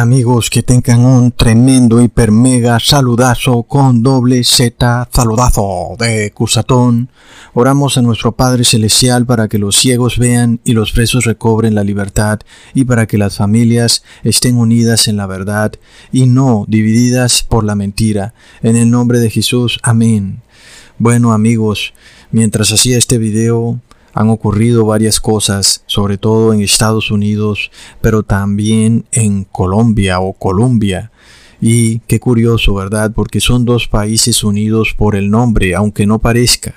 Amigos, que tengan un tremendo hiper mega saludazo con doble Z saludazo de Cusatón. Oramos a nuestro Padre Celestial para que los ciegos vean y los presos recobren la libertad y para que las familias estén unidas en la verdad y no divididas por la mentira. En el nombre de Jesús, amén. Bueno amigos, mientras hacía este video han ocurrido varias cosas, sobre todo en Estados Unidos, pero también en Colombia o Colombia. Y qué curioso, ¿verdad? Porque son dos países unidos por el nombre, aunque no parezca.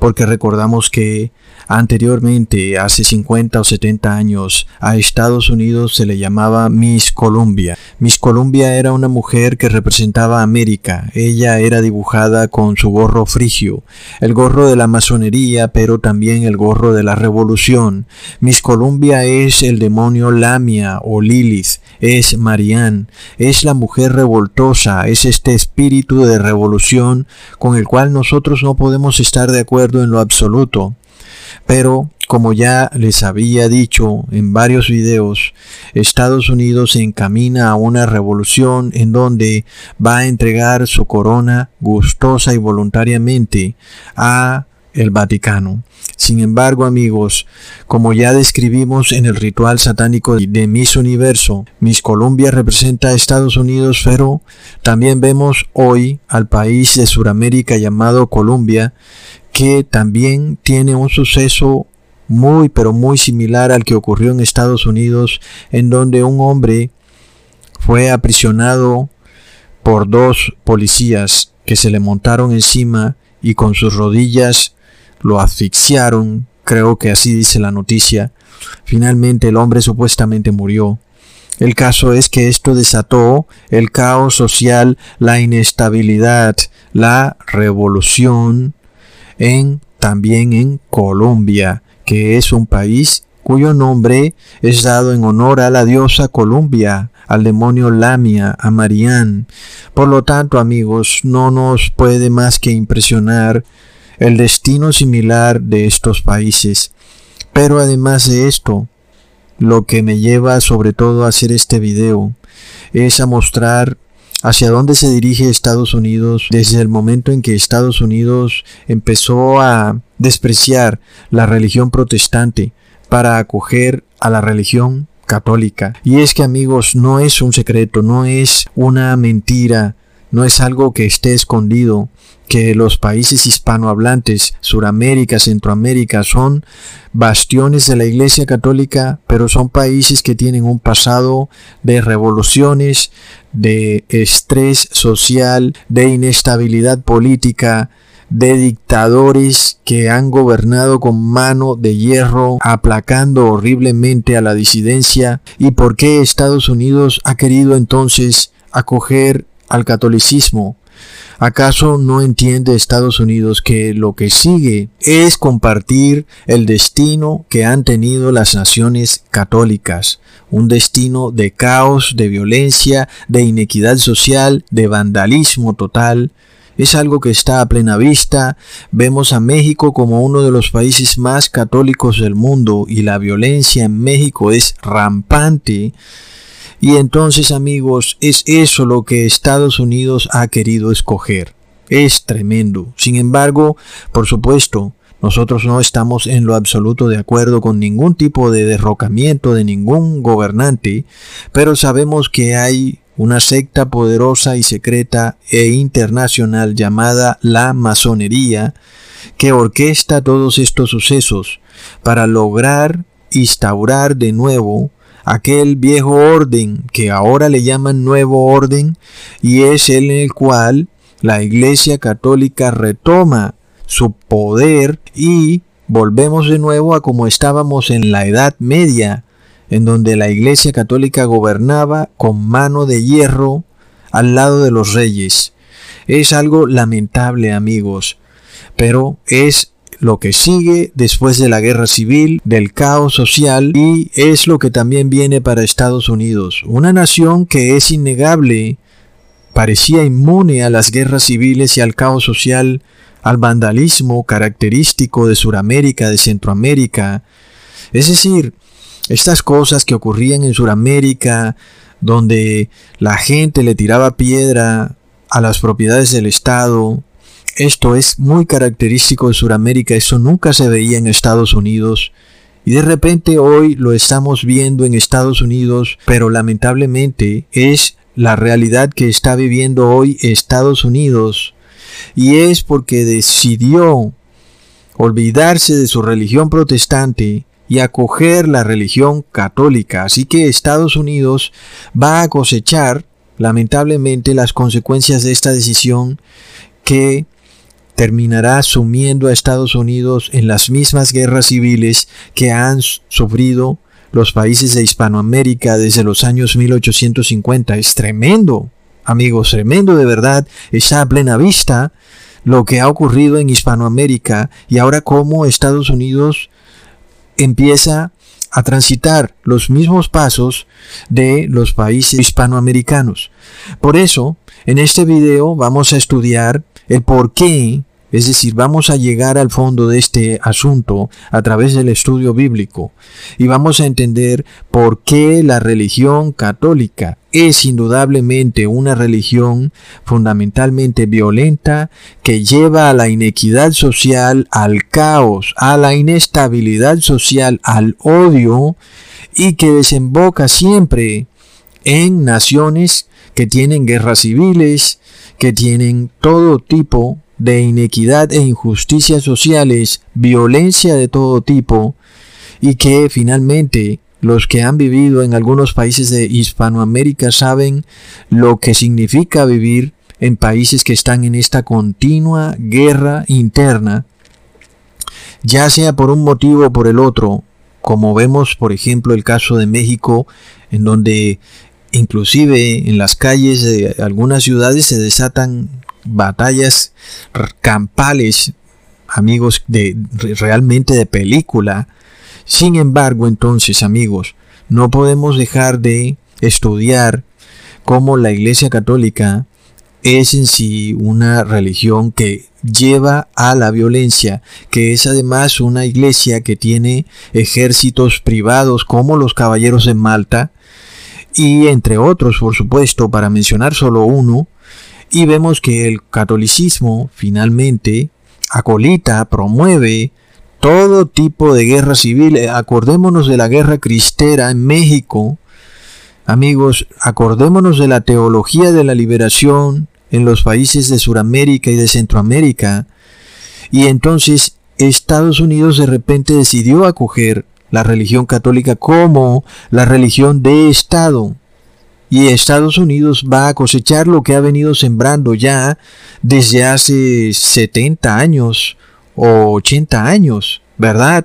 Porque recordamos que Anteriormente, hace 50 o 70 años, a Estados Unidos se le llamaba Miss Columbia. Miss Columbia era una mujer que representaba a América. Ella era dibujada con su gorro frigio, el gorro de la masonería, pero también el gorro de la revolución. Miss Columbia es el demonio Lamia o Lilith, es Marianne, es la mujer revoltosa, es este espíritu de revolución con el cual nosotros no podemos estar de acuerdo en lo absoluto. Pero, como ya les había dicho en varios videos, Estados Unidos se encamina a una revolución en donde va a entregar su corona gustosa y voluntariamente a el Vaticano. Sin embargo, amigos, como ya describimos en el ritual satánico de Miss Universo, Miss Columbia representa a Estados Unidos, pero también vemos hoy al país de Sudamérica llamado Colombia, que también tiene un suceso muy pero muy similar al que ocurrió en Estados Unidos, en donde un hombre fue aprisionado por dos policías que se le montaron encima y con sus rodillas lo asfixiaron, creo que así dice la noticia. Finalmente el hombre supuestamente murió. El caso es que esto desató el caos social, la inestabilidad, la revolución en también en Colombia, que es un país cuyo nombre es dado en honor a la diosa Columbia, al demonio Lamia, a Marián. Por lo tanto, amigos, no nos puede más que impresionar el destino similar de estos países. Pero además de esto, lo que me lleva sobre todo a hacer este video es a mostrar hacia dónde se dirige Estados Unidos desde el momento en que Estados Unidos empezó a despreciar la religión protestante para acoger a la religión católica. Y es que amigos, no es un secreto, no es una mentira, no es algo que esté escondido que los países hispanohablantes, Suramérica, Centroamérica, son bastiones de la Iglesia Católica, pero son países que tienen un pasado de revoluciones, de estrés social, de inestabilidad política, de dictadores que han gobernado con mano de hierro, aplacando horriblemente a la disidencia, y por qué Estados Unidos ha querido entonces acoger al catolicismo ¿Acaso no entiende Estados Unidos que lo que sigue es compartir el destino que han tenido las naciones católicas? Un destino de caos, de violencia, de inequidad social, de vandalismo total, es algo que está a plena vista. Vemos a México como uno de los países más católicos del mundo y la violencia en México es rampante. Y entonces amigos, es eso lo que Estados Unidos ha querido escoger. Es tremendo. Sin embargo, por supuesto, nosotros no estamos en lo absoluto de acuerdo con ningún tipo de derrocamiento de ningún gobernante, pero sabemos que hay una secta poderosa y secreta e internacional llamada la masonería que orquesta todos estos sucesos para lograr instaurar de nuevo aquel viejo orden que ahora le llaman nuevo orden y es el en el cual la Iglesia Católica retoma su poder y volvemos de nuevo a como estábamos en la Edad Media, en donde la Iglesia Católica gobernaba con mano de hierro al lado de los reyes. Es algo lamentable, amigos, pero es lo que sigue después de la guerra civil, del caos social y es lo que también viene para Estados Unidos, una nación que es innegable, parecía inmune a las guerras civiles y al caos social, al vandalismo característico de Sudamérica, de Centroamérica. Es decir, estas cosas que ocurrían en Sudamérica, donde la gente le tiraba piedra a las propiedades del Estado. Esto es muy característico de Sudamérica, eso nunca se veía en Estados Unidos. Y de repente hoy lo estamos viendo en Estados Unidos, pero lamentablemente es la realidad que está viviendo hoy Estados Unidos. Y es porque decidió olvidarse de su religión protestante y acoger la religión católica. Así que Estados Unidos va a cosechar, lamentablemente, las consecuencias de esta decisión que terminará sumiendo a Estados Unidos en las mismas guerras civiles que han sufrido los países de Hispanoamérica desde los años 1850. Es tremendo, amigos, tremendo de verdad. Está a plena vista lo que ha ocurrido en Hispanoamérica y ahora cómo Estados Unidos empieza a transitar los mismos pasos de los países hispanoamericanos. Por eso, en este video vamos a estudiar el por qué es decir, vamos a llegar al fondo de este asunto a través del estudio bíblico y vamos a entender por qué la religión católica es indudablemente una religión fundamentalmente violenta que lleva a la inequidad social, al caos, a la inestabilidad social, al odio y que desemboca siempre en naciones que tienen guerras civiles, que tienen todo tipo de inequidad e injusticias sociales, violencia de todo tipo, y que finalmente los que han vivido en algunos países de Hispanoamérica saben lo que significa vivir en países que están en esta continua guerra interna, ya sea por un motivo o por el otro, como vemos por ejemplo el caso de México, en donde inclusive en las calles de algunas ciudades se desatan batallas campales, amigos, de realmente de película. Sin embargo, entonces, amigos, no podemos dejar de estudiar cómo la Iglesia Católica es en sí una religión que lleva a la violencia, que es además una iglesia que tiene ejércitos privados como los caballeros de Malta, y entre otros, por supuesto, para mencionar solo uno, y vemos que el catolicismo finalmente acolita, promueve todo tipo de guerra civil. Eh, acordémonos de la guerra cristera en México. Amigos, acordémonos de la teología de la liberación en los países de Sudamérica y de Centroamérica. Y entonces Estados Unidos de repente decidió acoger la religión católica como la religión de Estado y Estados Unidos va a cosechar lo que ha venido sembrando ya desde hace 70 años o 80 años, ¿verdad?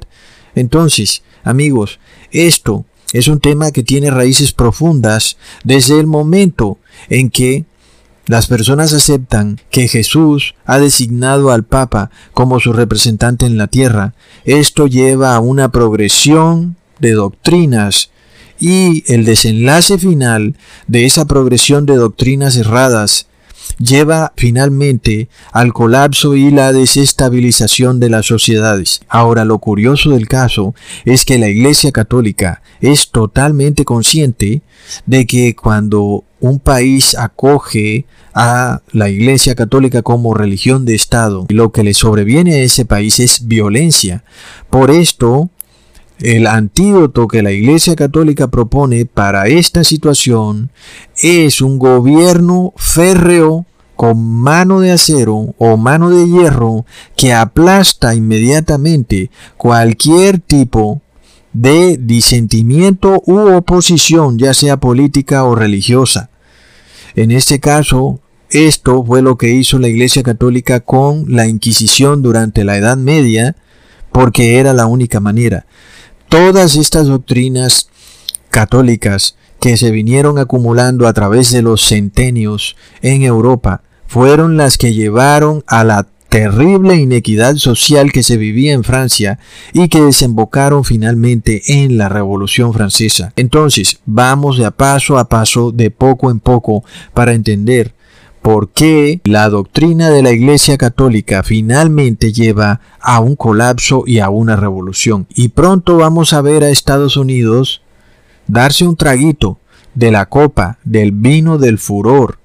Entonces, amigos, esto es un tema que tiene raíces profundas desde el momento en que las personas aceptan que Jesús ha designado al Papa como su representante en la tierra. Esto lleva a una progresión de doctrinas y el desenlace final de esa progresión de doctrinas erradas lleva finalmente al colapso y la desestabilización de las sociedades. Ahora lo curioso del caso es que la Iglesia Católica es totalmente consciente de que cuando un país acoge a la Iglesia Católica como religión de Estado, lo que le sobreviene a ese país es violencia. Por esto, el antídoto que la Iglesia Católica propone para esta situación es un gobierno férreo con mano de acero o mano de hierro que aplasta inmediatamente cualquier tipo de disentimiento u oposición, ya sea política o religiosa. En este caso, esto fue lo que hizo la Iglesia Católica con la Inquisición durante la Edad Media, porque era la única manera. Todas estas doctrinas católicas que se vinieron acumulando a través de los centenios en Europa fueron las que llevaron a la terrible inequidad social que se vivía en Francia y que desembocaron finalmente en la Revolución Francesa. Entonces, vamos de a paso a paso, de poco en poco, para entender por qué la doctrina de la Iglesia Católica finalmente lleva a un colapso y a una revolución. Y pronto vamos a ver a Estados Unidos darse un traguito de la copa, del vino del furor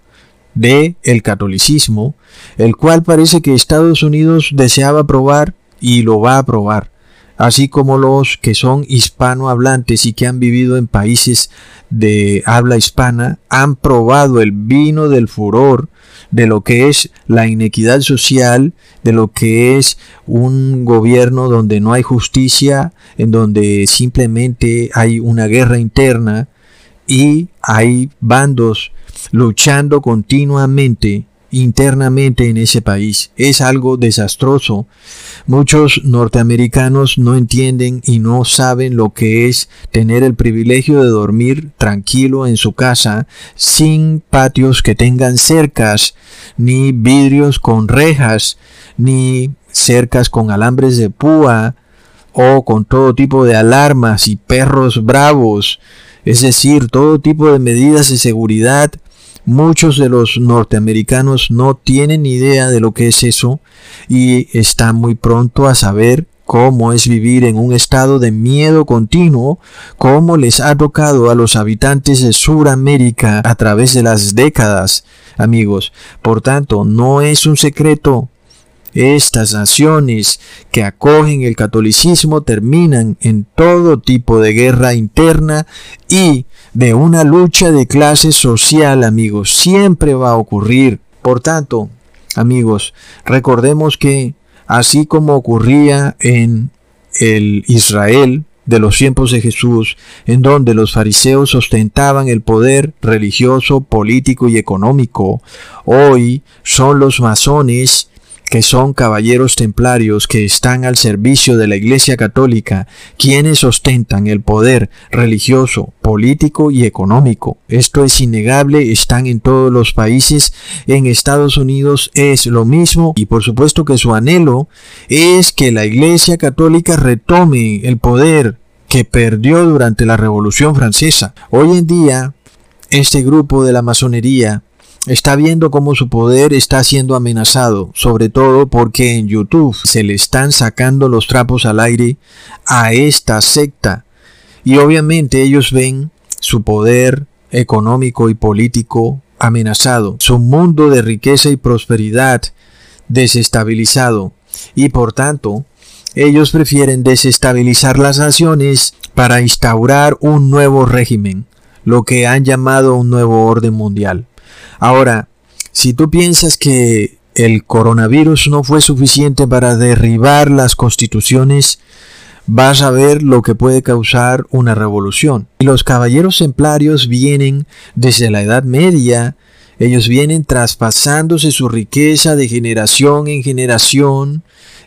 de el catolicismo, el cual parece que Estados Unidos deseaba probar y lo va a probar, así como los que son hispanohablantes y que han vivido en países de habla hispana han probado el vino del furor de lo que es la inequidad social, de lo que es un gobierno donde no hay justicia, en donde simplemente hay una guerra interna y hay bandos luchando continuamente internamente en ese país. Es algo desastroso. Muchos norteamericanos no entienden y no saben lo que es tener el privilegio de dormir tranquilo en su casa sin patios que tengan cercas, ni vidrios con rejas, ni cercas con alambres de púa o con todo tipo de alarmas y perros bravos. Es decir, todo tipo de medidas de seguridad Muchos de los norteamericanos no tienen idea de lo que es eso y están muy pronto a saber cómo es vivir en un estado de miedo continuo, cómo les ha tocado a los habitantes de Sudamérica a través de las décadas, amigos. Por tanto, no es un secreto estas naciones que acogen el catolicismo terminan en todo tipo de guerra interna y de una lucha de clase social, amigos. Siempre va a ocurrir. Por tanto, amigos, recordemos que así como ocurría en el Israel de los tiempos de Jesús, en donde los fariseos ostentaban el poder religioso, político y económico, hoy son los masones que son caballeros templarios que están al servicio de la Iglesia Católica, quienes ostentan el poder religioso, político y económico. Esto es innegable, están en todos los países, en Estados Unidos es lo mismo y por supuesto que su anhelo es que la Iglesia Católica retome el poder que perdió durante la Revolución Francesa. Hoy en día, este grupo de la masonería está viendo cómo su poder está siendo amenazado, sobre todo porque en YouTube se le están sacando los trapos al aire a esta secta. Y obviamente ellos ven su poder económico y político amenazado, su mundo de riqueza y prosperidad desestabilizado. Y por tanto, ellos prefieren desestabilizar las naciones para instaurar un nuevo régimen, lo que han llamado un nuevo orden mundial. Ahora, si tú piensas que el coronavirus no fue suficiente para derribar las constituciones, vas a ver lo que puede causar una revolución. Y los caballeros templarios vienen desde la Edad Media, ellos vienen traspasándose su riqueza de generación en generación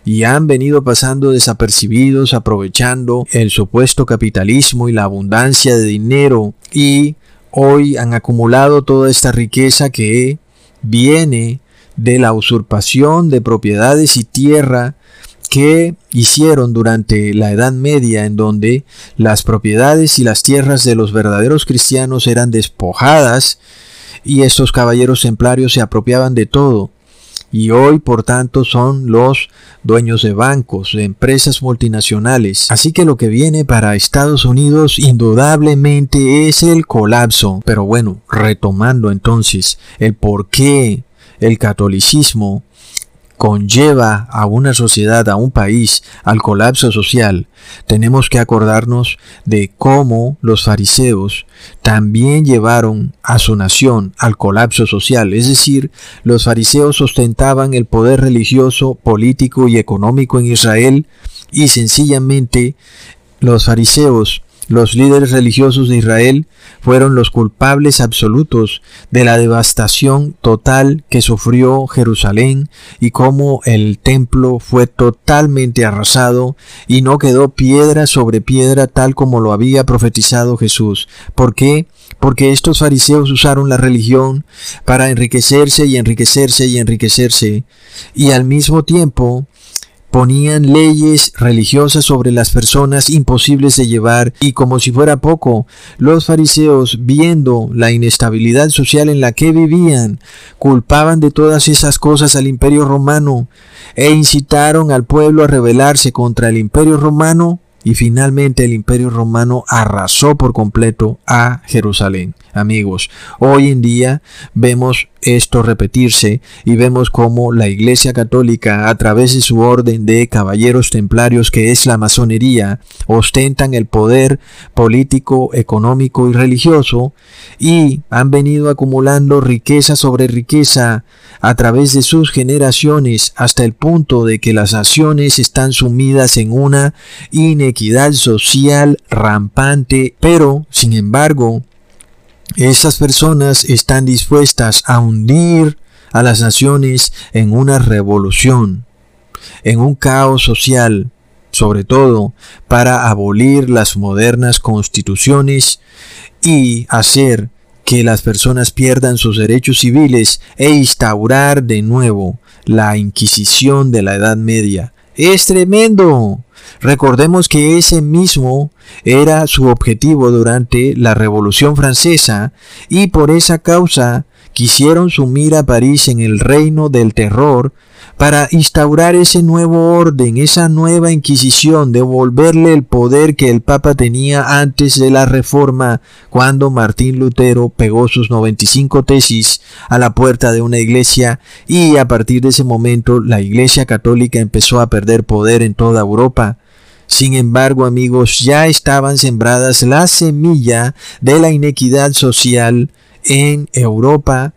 y han venido pasando desapercibidos aprovechando el supuesto capitalismo y la abundancia de dinero y hoy han acumulado toda esta riqueza que viene de la usurpación de propiedades y tierra que hicieron durante la Edad Media en donde las propiedades y las tierras de los verdaderos cristianos eran despojadas y estos caballeros templarios se apropiaban de todo y hoy por tanto son los dueños de bancos, de empresas multinacionales. Así que lo que viene para Estados Unidos indudablemente es el colapso. Pero bueno, retomando entonces el por qué el catolicismo conlleva a una sociedad, a un país, al colapso social, tenemos que acordarnos de cómo los fariseos también llevaron a su nación al colapso social, es decir, los fariseos ostentaban el poder religioso, político y económico en Israel y sencillamente los fariseos los líderes religiosos de Israel fueron los culpables absolutos de la devastación total que sufrió Jerusalén y cómo el templo fue totalmente arrasado y no quedó piedra sobre piedra tal como lo había profetizado Jesús. ¿Por qué? Porque estos fariseos usaron la religión para enriquecerse y enriquecerse y enriquecerse y al mismo tiempo ponían leyes religiosas sobre las personas imposibles de llevar y como si fuera poco, los fariseos, viendo la inestabilidad social en la que vivían, culpaban de todas esas cosas al imperio romano e incitaron al pueblo a rebelarse contra el imperio romano y finalmente el imperio romano arrasó por completo a Jerusalén. Amigos, hoy en día vemos esto repetirse y vemos cómo la Iglesia Católica, a través de su orden de caballeros templarios que es la masonería, ostentan el poder político, económico y religioso y han venido acumulando riqueza sobre riqueza a través de sus generaciones hasta el punto de que las naciones están sumidas en una inequidad social rampante, pero, sin embargo, esas personas están dispuestas a hundir a las naciones en una revolución, en un caos social, sobre todo para abolir las modernas constituciones y hacer que las personas pierdan sus derechos civiles e instaurar de nuevo la Inquisición de la Edad Media. Es tremendo. Recordemos que ese mismo era su objetivo durante la Revolución Francesa y por esa causa quisieron sumir a París en el reino del terror para instaurar ese nuevo orden, esa nueva Inquisición, devolverle el poder que el Papa tenía antes de la Reforma, cuando Martín Lutero pegó sus 95 tesis a la puerta de una iglesia y a partir de ese momento la Iglesia Católica empezó a perder poder en toda Europa. Sin embargo, amigos, ya estaban sembradas la semilla de la inequidad social en Europa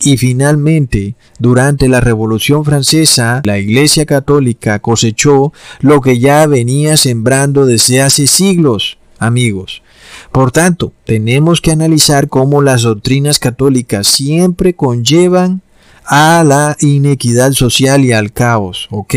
y finalmente, durante la Revolución Francesa, la Iglesia Católica cosechó lo que ya venía sembrando desde hace siglos, amigos. Por tanto, tenemos que analizar cómo las doctrinas católicas siempre conllevan a la inequidad social y al caos, ¿ok?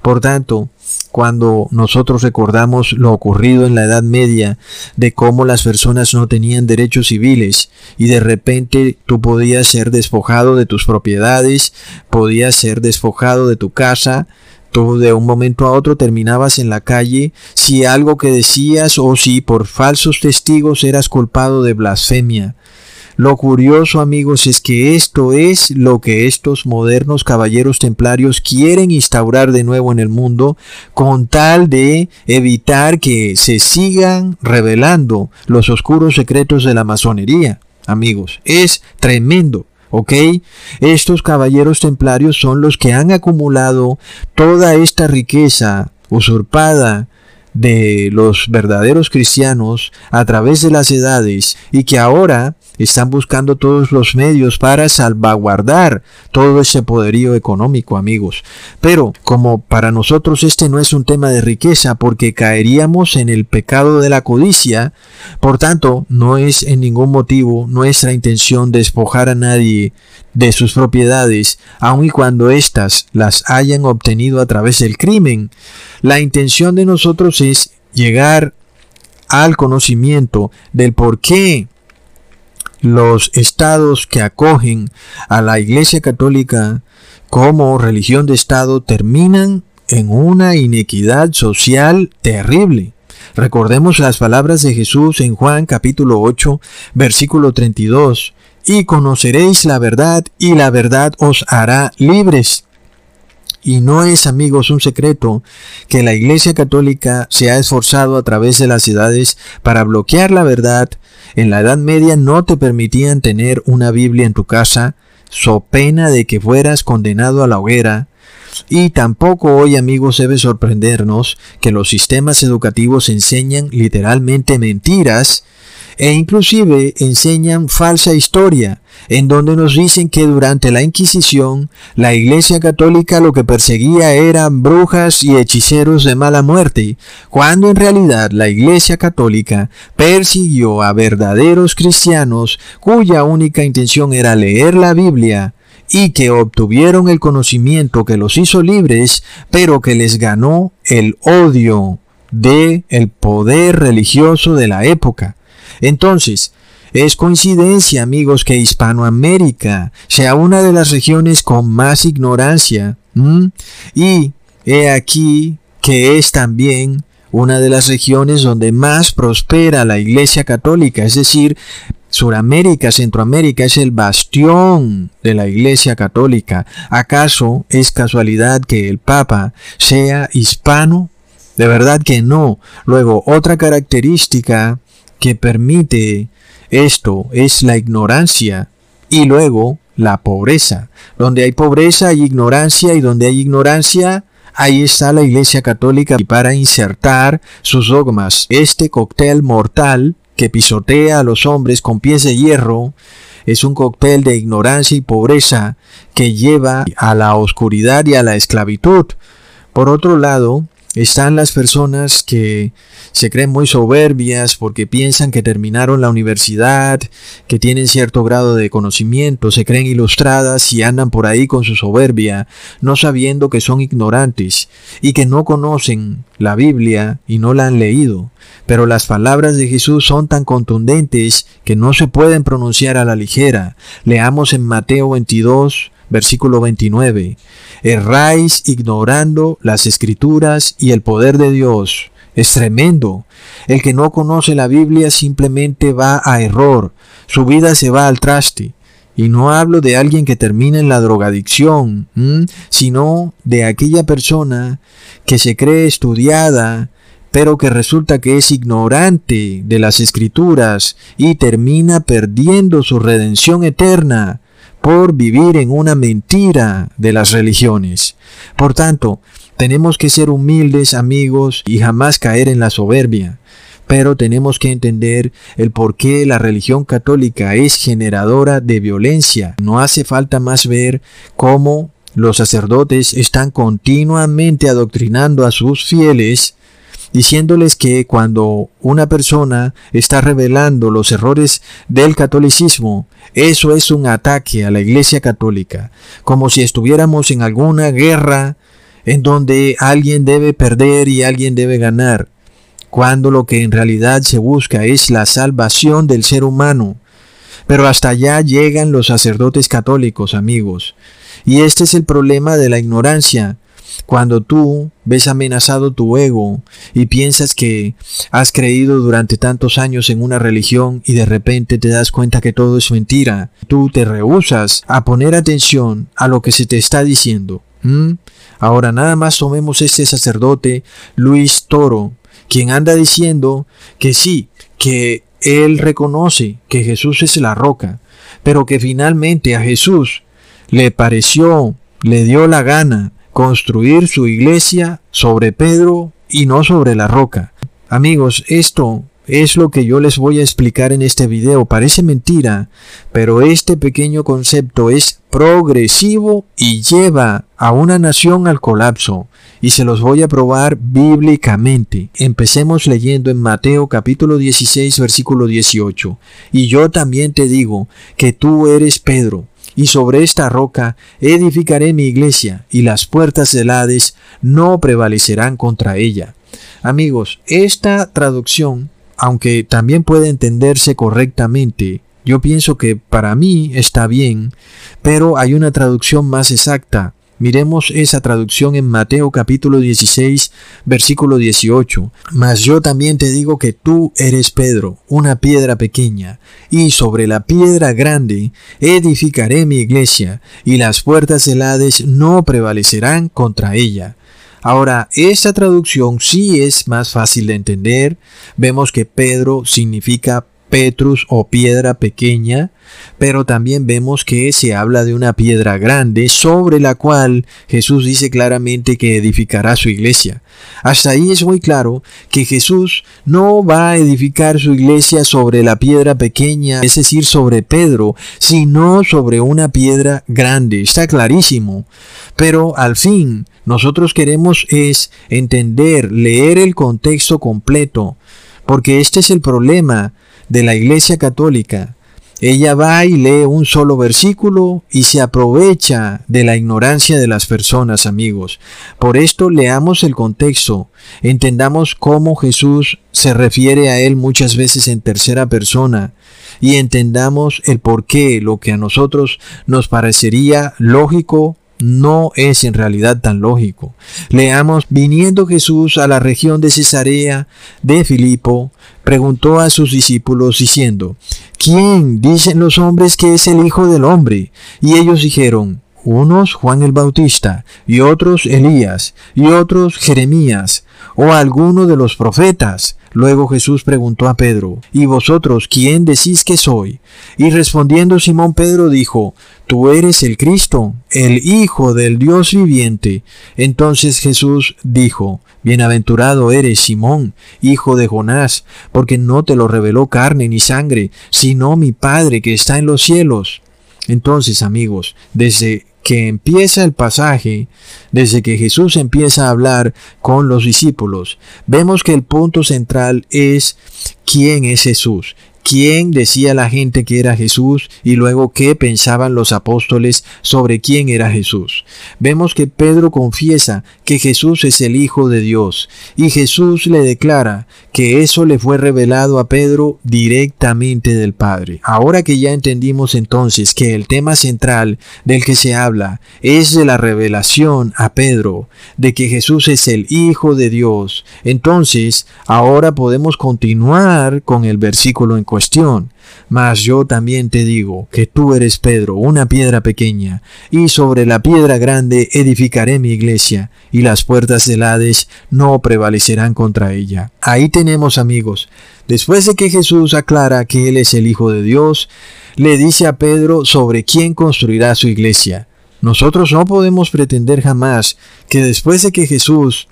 Por tanto, cuando nosotros recordamos lo ocurrido en la Edad Media, de cómo las personas no tenían derechos civiles y de repente tú podías ser despojado de tus propiedades, podías ser despojado de tu casa, tú de un momento a otro terminabas en la calle si algo que decías o si por falsos testigos eras culpado de blasfemia. Lo curioso, amigos, es que esto es lo que estos modernos caballeros templarios quieren instaurar de nuevo en el mundo con tal de evitar que se sigan revelando los oscuros secretos de la masonería. Amigos, es tremendo. ¿ok? Estos caballeros templarios son los que han acumulado toda esta riqueza usurpada de los verdaderos cristianos a través de las edades y que ahora están buscando todos los medios para salvaguardar todo ese poderío económico, amigos. Pero como para nosotros este no es un tema de riqueza porque caeríamos en el pecado de la codicia, por tanto, no es en ningún motivo nuestra intención despojar a nadie de sus propiedades, aun y cuando éstas las hayan obtenido a través del crimen. La intención de nosotros es llegar al conocimiento del por qué los estados que acogen a la Iglesia Católica como religión de Estado terminan en una inequidad social terrible. Recordemos las palabras de Jesús en Juan capítulo 8, versículo 32, y conoceréis la verdad y la verdad os hará libres. Y no es, amigos, un secreto que la Iglesia Católica se ha esforzado a través de las edades para bloquear la verdad. En la Edad Media no te permitían tener una Biblia en tu casa, so pena de que fueras condenado a la hoguera. Y tampoco hoy, amigos, debe sorprendernos que los sistemas educativos enseñan literalmente mentiras e inclusive enseñan falsa historia, en donde nos dicen que durante la Inquisición la Iglesia Católica lo que perseguía eran brujas y hechiceros de mala muerte, cuando en realidad la Iglesia Católica persiguió a verdaderos cristianos cuya única intención era leer la Biblia, y que obtuvieron el conocimiento que los hizo libres, pero que les ganó el odio de el poder religioso de la época. Entonces, es coincidencia, amigos, que Hispanoamérica sea una de las regiones con más ignorancia. Y he aquí que es también una de las regiones donde más prospera la Iglesia Católica, es decir, Suramérica, Centroamérica es el bastión de la Iglesia Católica. ¿Acaso es casualidad que el Papa sea hispano De verdad que no. Luego, otra característica que permite esto es la ignorancia y luego la pobreza. Donde hay pobreza hay ignorancia y donde hay ignorancia ahí está la Iglesia Católica para insertar sus dogmas. Este cóctel mortal que pisotea a los hombres con pies de hierro es un cóctel de ignorancia y pobreza que lleva a la oscuridad y a la esclavitud. Por otro lado, están las personas que se creen muy soberbias porque piensan que terminaron la universidad, que tienen cierto grado de conocimiento, se creen ilustradas y andan por ahí con su soberbia, no sabiendo que son ignorantes y que no conocen la Biblia y no la han leído. Pero las palabras de Jesús son tan contundentes que no se pueden pronunciar a la ligera. Leamos en Mateo 22, versículo 29. Erráis ignorando las escrituras y el poder de Dios. Es tremendo. El que no conoce la Biblia simplemente va a error. Su vida se va al traste. Y no hablo de alguien que termina en la drogadicción, sino de aquella persona que se cree estudiada, pero que resulta que es ignorante de las escrituras y termina perdiendo su redención eterna por vivir en una mentira de las religiones. Por tanto, tenemos que ser humildes amigos y jamás caer en la soberbia. Pero tenemos que entender el por qué la religión católica es generadora de violencia. No hace falta más ver cómo los sacerdotes están continuamente adoctrinando a sus fieles diciéndoles que cuando una persona está revelando los errores del catolicismo, eso es un ataque a la Iglesia Católica, como si estuviéramos en alguna guerra en donde alguien debe perder y alguien debe ganar, cuando lo que en realidad se busca es la salvación del ser humano. Pero hasta allá llegan los sacerdotes católicos, amigos. Y este es el problema de la ignorancia, cuando tú ves amenazado tu ego y piensas que has creído durante tantos años en una religión y de repente te das cuenta que todo es mentira, tú te rehusas a poner atención a lo que se te está diciendo. Ahora nada más tomemos este sacerdote Luis Toro, quien anda diciendo que sí, que él reconoce que Jesús es la roca, pero que finalmente a Jesús le pareció, le dio la gana construir su iglesia sobre Pedro y no sobre la roca. Amigos, esto es lo que yo les voy a explicar en este video. Parece mentira, pero este pequeño concepto es progresivo y lleva a una nación al colapso. Y se los voy a probar bíblicamente. Empecemos leyendo en Mateo capítulo 16 versículo 18. Y yo también te digo que tú eres Pedro y sobre esta roca edificaré mi iglesia, y las puertas del Hades no prevalecerán contra ella. Amigos, esta traducción, aunque también puede entenderse correctamente, yo pienso que para mí está bien, pero hay una traducción más exacta, Miremos esa traducción en Mateo capítulo 16, versículo 18. Mas yo también te digo que tú eres Pedro, una piedra pequeña, y sobre la piedra grande edificaré mi iglesia, y las puertas del Hades no prevalecerán contra ella. Ahora, esta traducción sí es más fácil de entender. Vemos que Pedro significa Petrus o piedra pequeña, pero también vemos que se habla de una piedra grande sobre la cual Jesús dice claramente que edificará su iglesia. Hasta ahí es muy claro que Jesús no va a edificar su iglesia sobre la piedra pequeña, es decir, sobre Pedro, sino sobre una piedra grande. Está clarísimo. Pero al fin, nosotros queremos es entender, leer el contexto completo, porque este es el problema de la Iglesia Católica. Ella va y lee un solo versículo y se aprovecha de la ignorancia de las personas, amigos. Por esto leamos el contexto, entendamos cómo Jesús se refiere a él muchas veces en tercera persona y entendamos el por qué lo que a nosotros nos parecería lógico no es en realidad tan lógico. Leamos, viniendo Jesús a la región de Cesarea de Filipo, preguntó a sus discípulos diciendo, ¿quién dicen los hombres que es el Hijo del Hombre? Y ellos dijeron, unos Juan el Bautista, y otros Elías, y otros Jeremías, o alguno de los profetas. Luego Jesús preguntó a Pedro, ¿Y vosotros quién decís que soy? Y respondiendo Simón Pedro dijo, Tú eres el Cristo, el Hijo del Dios viviente. Entonces Jesús dijo, Bienaventurado eres Simón, hijo de Jonás, porque no te lo reveló carne ni sangre, sino mi Padre que está en los cielos. Entonces, amigos, desde que empieza el pasaje, desde que Jesús empieza a hablar con los discípulos, vemos que el punto central es quién es Jesús quién decía la gente que era Jesús y luego qué pensaban los apóstoles sobre quién era Jesús. Vemos que Pedro confiesa que Jesús es el Hijo de Dios y Jesús le declara que eso le fue revelado a Pedro directamente del Padre. Ahora que ya entendimos entonces que el tema central del que se habla es de la revelación a Pedro de que Jesús es el Hijo de Dios, entonces ahora podemos continuar con el versículo en cuestión. Mas yo también te digo que tú eres Pedro, una piedra pequeña, y sobre la piedra grande edificaré mi iglesia, y las puertas del Hades no prevalecerán contra ella. Ahí tenemos amigos. Después de que Jesús aclara que Él es el Hijo de Dios, le dice a Pedro sobre quién construirá su iglesia. Nosotros no podemos pretender jamás que después de que Jesús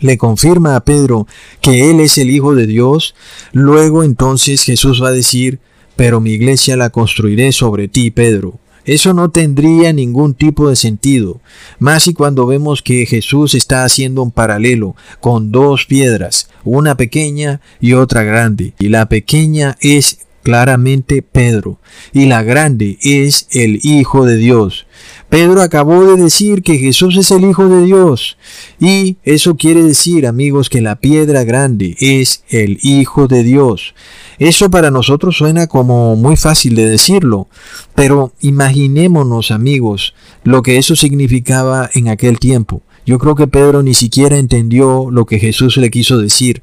le confirma a Pedro que Él es el Hijo de Dios, luego entonces Jesús va a decir, pero mi iglesia la construiré sobre ti, Pedro. Eso no tendría ningún tipo de sentido, más y cuando vemos que Jesús está haciendo un paralelo con dos piedras, una pequeña y otra grande, y la pequeña es claramente Pedro, y la grande es el Hijo de Dios. Pedro acabó de decir que Jesús es el Hijo de Dios. Y eso quiere decir, amigos, que la piedra grande es el Hijo de Dios. Eso para nosotros suena como muy fácil de decirlo, pero imaginémonos, amigos, lo que eso significaba en aquel tiempo. Yo creo que Pedro ni siquiera entendió lo que Jesús le quiso decir.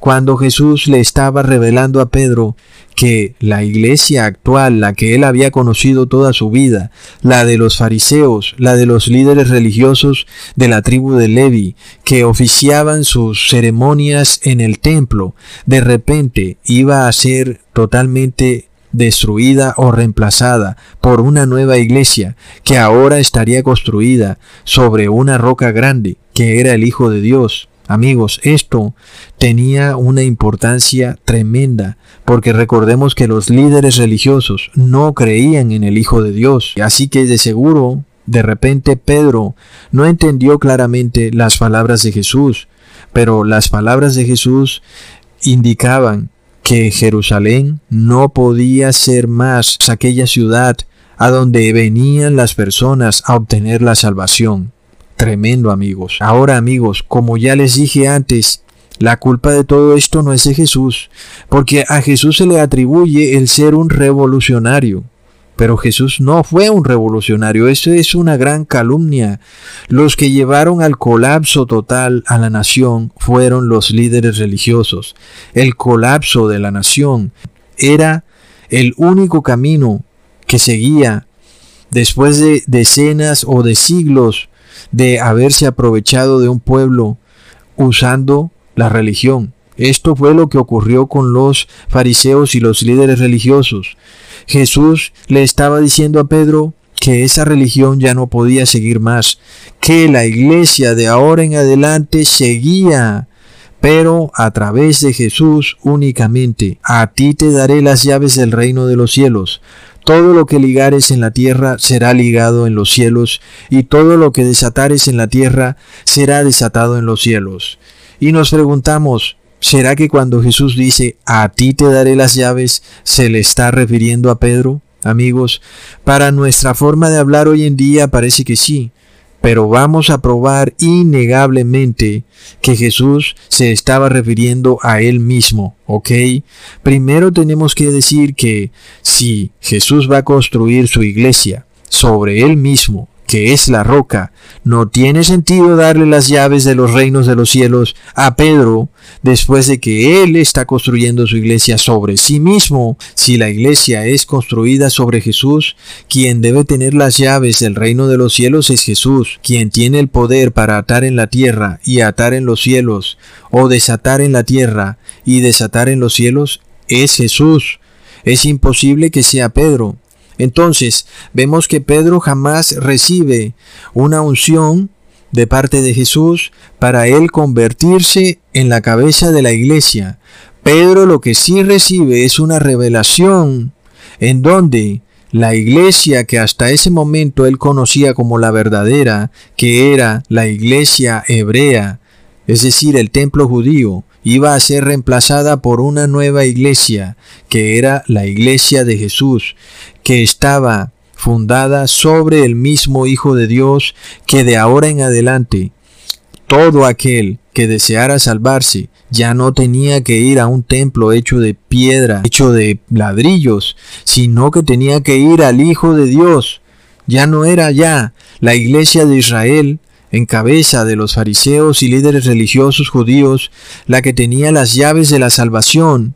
Cuando Jesús le estaba revelando a Pedro que la iglesia actual, la que él había conocido toda su vida, la de los fariseos, la de los líderes religiosos de la tribu de Levi, que oficiaban sus ceremonias en el templo, de repente iba a ser totalmente destruida o reemplazada por una nueva iglesia que ahora estaría construida sobre una roca grande que era el Hijo de Dios. Amigos, esto tenía una importancia tremenda, porque recordemos que los líderes religiosos no creían en el Hijo de Dios, así que de seguro, de repente Pedro no entendió claramente las palabras de Jesús, pero las palabras de Jesús indicaban que Jerusalén no podía ser más aquella ciudad a donde venían las personas a obtener la salvación. Tremendo amigos. Ahora amigos, como ya les dije antes, la culpa de todo esto no es de Jesús, porque a Jesús se le atribuye el ser un revolucionario. Pero Jesús no fue un revolucionario, eso es una gran calumnia. Los que llevaron al colapso total a la nación fueron los líderes religiosos. El colapso de la nación era el único camino que seguía después de decenas o de siglos de haberse aprovechado de un pueblo usando la religión. Esto fue lo que ocurrió con los fariseos y los líderes religiosos. Jesús le estaba diciendo a Pedro que esa religión ya no podía seguir más, que la iglesia de ahora en adelante seguía, pero a través de Jesús únicamente. A ti te daré las llaves del reino de los cielos. Todo lo que ligares en la tierra será ligado en los cielos, y todo lo que desatares en la tierra será desatado en los cielos. Y nos preguntamos, ¿Será que cuando Jesús dice, a ti te daré las llaves, se le está refiriendo a Pedro? Amigos, para nuestra forma de hablar hoy en día parece que sí, pero vamos a probar innegablemente que Jesús se estaba refiriendo a él mismo, ¿ok? Primero tenemos que decir que si Jesús va a construir su iglesia sobre él mismo, que es la roca. No tiene sentido darle las llaves de los reinos de los cielos a Pedro después de que él está construyendo su iglesia sobre sí mismo. Si la iglesia es construida sobre Jesús, quien debe tener las llaves del reino de los cielos es Jesús, quien tiene el poder para atar en la tierra y atar en los cielos, o desatar en la tierra y desatar en los cielos, es Jesús. Es imposible que sea Pedro. Entonces, vemos que Pedro jamás recibe una unción de parte de Jesús para él convertirse en la cabeza de la iglesia. Pedro lo que sí recibe es una revelación en donde la iglesia que hasta ese momento él conocía como la verdadera, que era la iglesia hebrea, es decir, el templo judío, iba a ser reemplazada por una nueva iglesia, que era la iglesia de Jesús, que estaba fundada sobre el mismo Hijo de Dios, que de ahora en adelante todo aquel que deseara salvarse ya no tenía que ir a un templo hecho de piedra, hecho de ladrillos, sino que tenía que ir al Hijo de Dios. Ya no era ya la iglesia de Israel, en cabeza de los fariseos y líderes religiosos judíos, la que tenía las llaves de la salvación.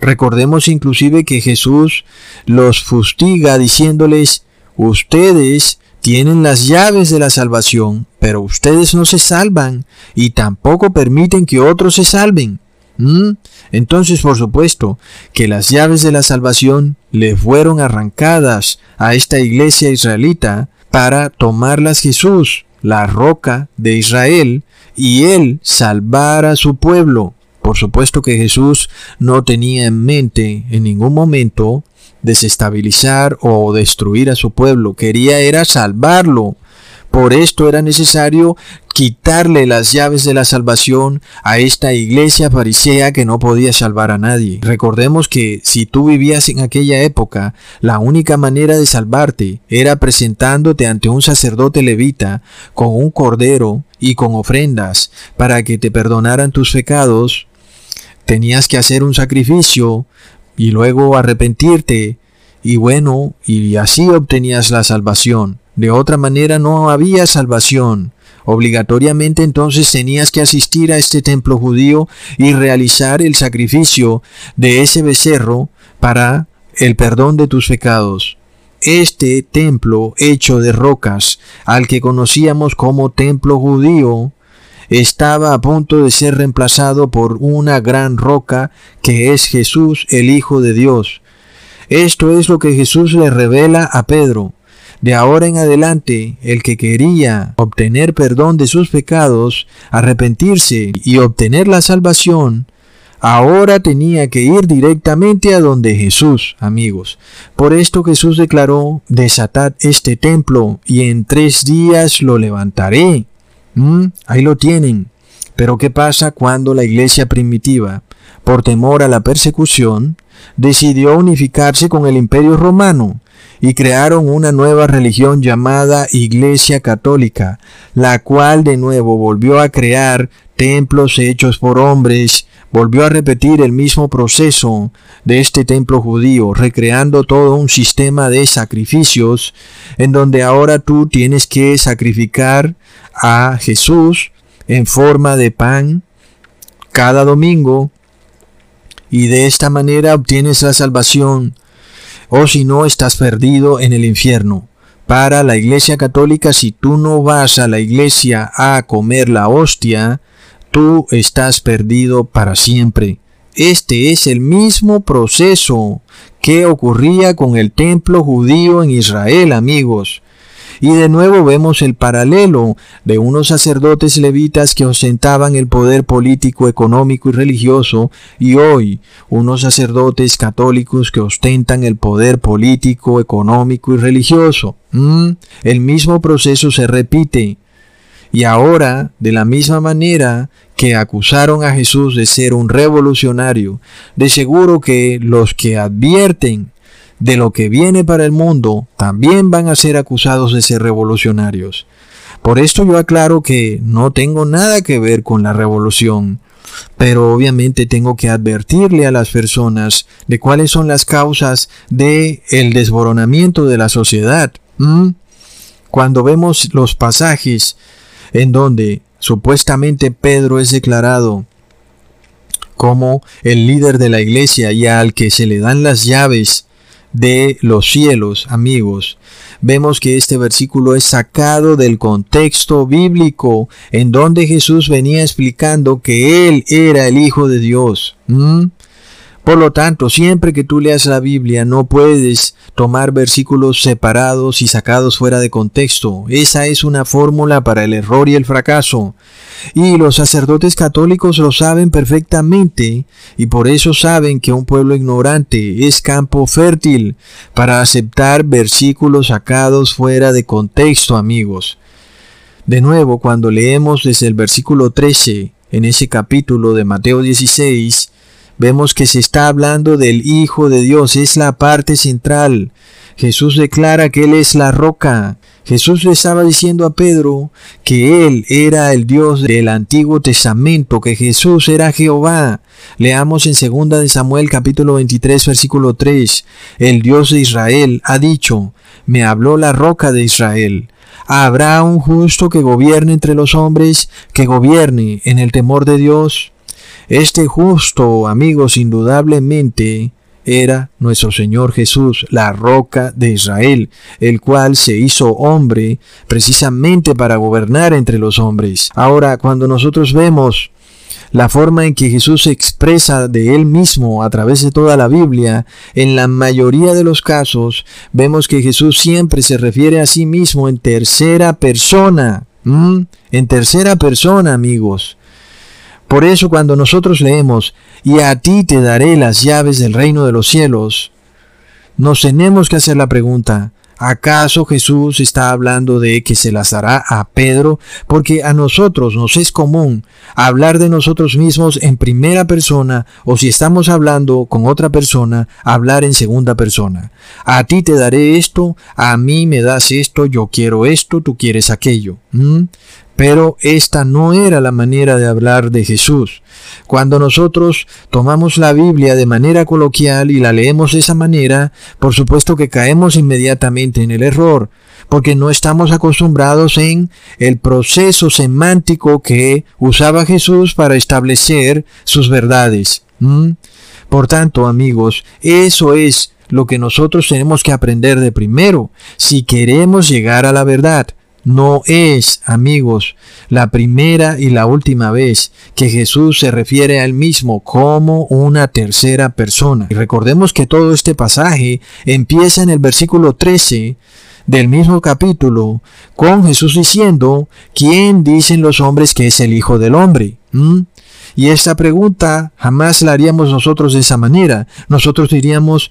Recordemos inclusive que Jesús los fustiga diciéndoles, ustedes tienen las llaves de la salvación, pero ustedes no se salvan y tampoco permiten que otros se salven. ¿Mm? Entonces, por supuesto, que las llaves de la salvación le fueron arrancadas a esta iglesia israelita para tomarlas Jesús la roca de Israel, y él salvara a su pueblo. Por supuesto que Jesús no tenía en mente en ningún momento desestabilizar o destruir a su pueblo, quería era salvarlo. Por esto era necesario quitarle las llaves de la salvación a esta iglesia farisea que no podía salvar a nadie. Recordemos que si tú vivías en aquella época, la única manera de salvarte era presentándote ante un sacerdote levita con un cordero y con ofrendas para que te perdonaran tus pecados. Tenías que hacer un sacrificio y luego arrepentirte y bueno, y así obtenías la salvación. De otra manera no había salvación. Obligatoriamente entonces tenías que asistir a este templo judío y realizar el sacrificio de ese becerro para el perdón de tus pecados. Este templo hecho de rocas, al que conocíamos como templo judío, estaba a punto de ser reemplazado por una gran roca que es Jesús el Hijo de Dios. Esto es lo que Jesús le revela a Pedro. De ahora en adelante, el que quería obtener perdón de sus pecados, arrepentirse y obtener la salvación, ahora tenía que ir directamente a donde Jesús, amigos. Por esto Jesús declaró, desatad este templo y en tres días lo levantaré. ¿Mm? Ahí lo tienen. Pero ¿qué pasa cuando la iglesia primitiva, por temor a la persecución, decidió unificarse con el imperio romano? y crearon una nueva religión llamada Iglesia Católica, la cual de nuevo volvió a crear templos hechos por hombres, volvió a repetir el mismo proceso de este templo judío, recreando todo un sistema de sacrificios, en donde ahora tú tienes que sacrificar a Jesús en forma de pan cada domingo, y de esta manera obtienes la salvación o si no estás perdido en el infierno. Para la Iglesia Católica, si tú no vas a la iglesia a comer la hostia, tú estás perdido para siempre. Este es el mismo proceso que ocurría con el templo judío en Israel, amigos. Y de nuevo vemos el paralelo de unos sacerdotes levitas que ostentaban el poder político, económico y religioso, y hoy unos sacerdotes católicos que ostentan el poder político, económico y religioso. ¿Mm? El mismo proceso se repite. Y ahora, de la misma manera que acusaron a Jesús de ser un revolucionario, de seguro que los que advierten de lo que viene para el mundo también van a ser acusados de ser revolucionarios. Por esto yo aclaro que no tengo nada que ver con la revolución, pero obviamente tengo que advertirle a las personas de cuáles son las causas de el desboronamiento de la sociedad. Cuando vemos los pasajes en donde supuestamente Pedro es declarado como el líder de la iglesia y al que se le dan las llaves de los cielos, amigos, vemos que este versículo es sacado del contexto bíblico en donde Jesús venía explicando que Él era el Hijo de Dios. Por lo tanto, siempre que tú leas la Biblia no puedes tomar versículos separados y sacados fuera de contexto. Esa es una fórmula para el error y el fracaso. Y los sacerdotes católicos lo saben perfectamente y por eso saben que un pueblo ignorante es campo fértil para aceptar versículos sacados fuera de contexto, amigos. De nuevo, cuando leemos desde el versículo 13 en ese capítulo de Mateo 16, vemos que se está hablando del Hijo de Dios, es la parte central. Jesús declara que Él es la roca. Jesús le estaba diciendo a Pedro que Él era el Dios del Antiguo Testamento, que Jesús era Jehová. Leamos en 2 de Samuel capítulo 23 versículo 3. El Dios de Israel ha dicho, me habló la roca de Israel. ¿Habrá un justo que gobierne entre los hombres, que gobierne en el temor de Dios? Este justo, amigos, indudablemente era nuestro Señor Jesús, la roca de Israel, el cual se hizo hombre precisamente para gobernar entre los hombres. Ahora, cuando nosotros vemos la forma en que Jesús se expresa de él mismo a través de toda la Biblia, en la mayoría de los casos vemos que Jesús siempre se refiere a sí mismo en tercera persona. En tercera persona, amigos. Por eso cuando nosotros leemos, y a ti te daré las llaves del reino de los cielos, nos tenemos que hacer la pregunta, ¿acaso Jesús está hablando de que se las dará a Pedro? Porque a nosotros nos es común hablar de nosotros mismos en primera persona o si estamos hablando con otra persona, hablar en segunda persona. A ti te daré esto, a mí me das esto, yo quiero esto, tú quieres aquello. Pero esta no era la manera de hablar de Jesús. Cuando nosotros tomamos la Biblia de manera coloquial y la leemos de esa manera, por supuesto que caemos inmediatamente en el error, porque no estamos acostumbrados en el proceso semántico que usaba Jesús para establecer sus verdades. Por tanto, amigos, eso es lo que nosotros tenemos que aprender de primero, si queremos llegar a la verdad. No es, amigos, la primera y la última vez que Jesús se refiere a él mismo como una tercera persona. Y recordemos que todo este pasaje empieza en el versículo 13 del mismo capítulo con Jesús diciendo, ¿quién dicen los hombres que es el Hijo del Hombre? ¿Mm? Y esta pregunta jamás la haríamos nosotros de esa manera. Nosotros diríamos,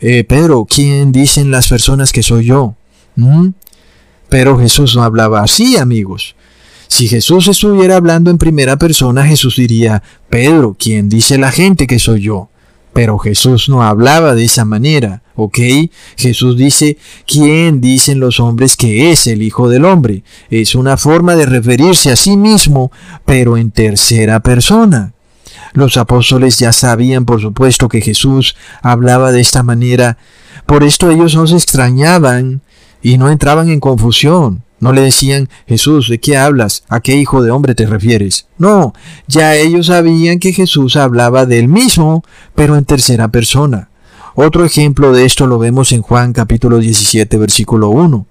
eh, Pedro, ¿quién dicen las personas que soy yo? ¿Mm? Pero Jesús no hablaba así, amigos. Si Jesús estuviera hablando en primera persona, Jesús diría, Pedro, ¿quién dice la gente que soy yo? Pero Jesús no hablaba de esa manera, ¿ok? Jesús dice, ¿quién dicen los hombres que es el Hijo del Hombre? Es una forma de referirse a sí mismo, pero en tercera persona. Los apóstoles ya sabían, por supuesto, que Jesús hablaba de esta manera, por esto ellos no se extrañaban y no entraban en confusión. No le decían, Jesús, ¿de qué hablas? ¿A qué hijo de hombre te refieres? No, ya ellos sabían que Jesús hablaba del mismo, pero en tercera persona. Otro ejemplo de esto lo vemos en Juan capítulo 17, versículo 1.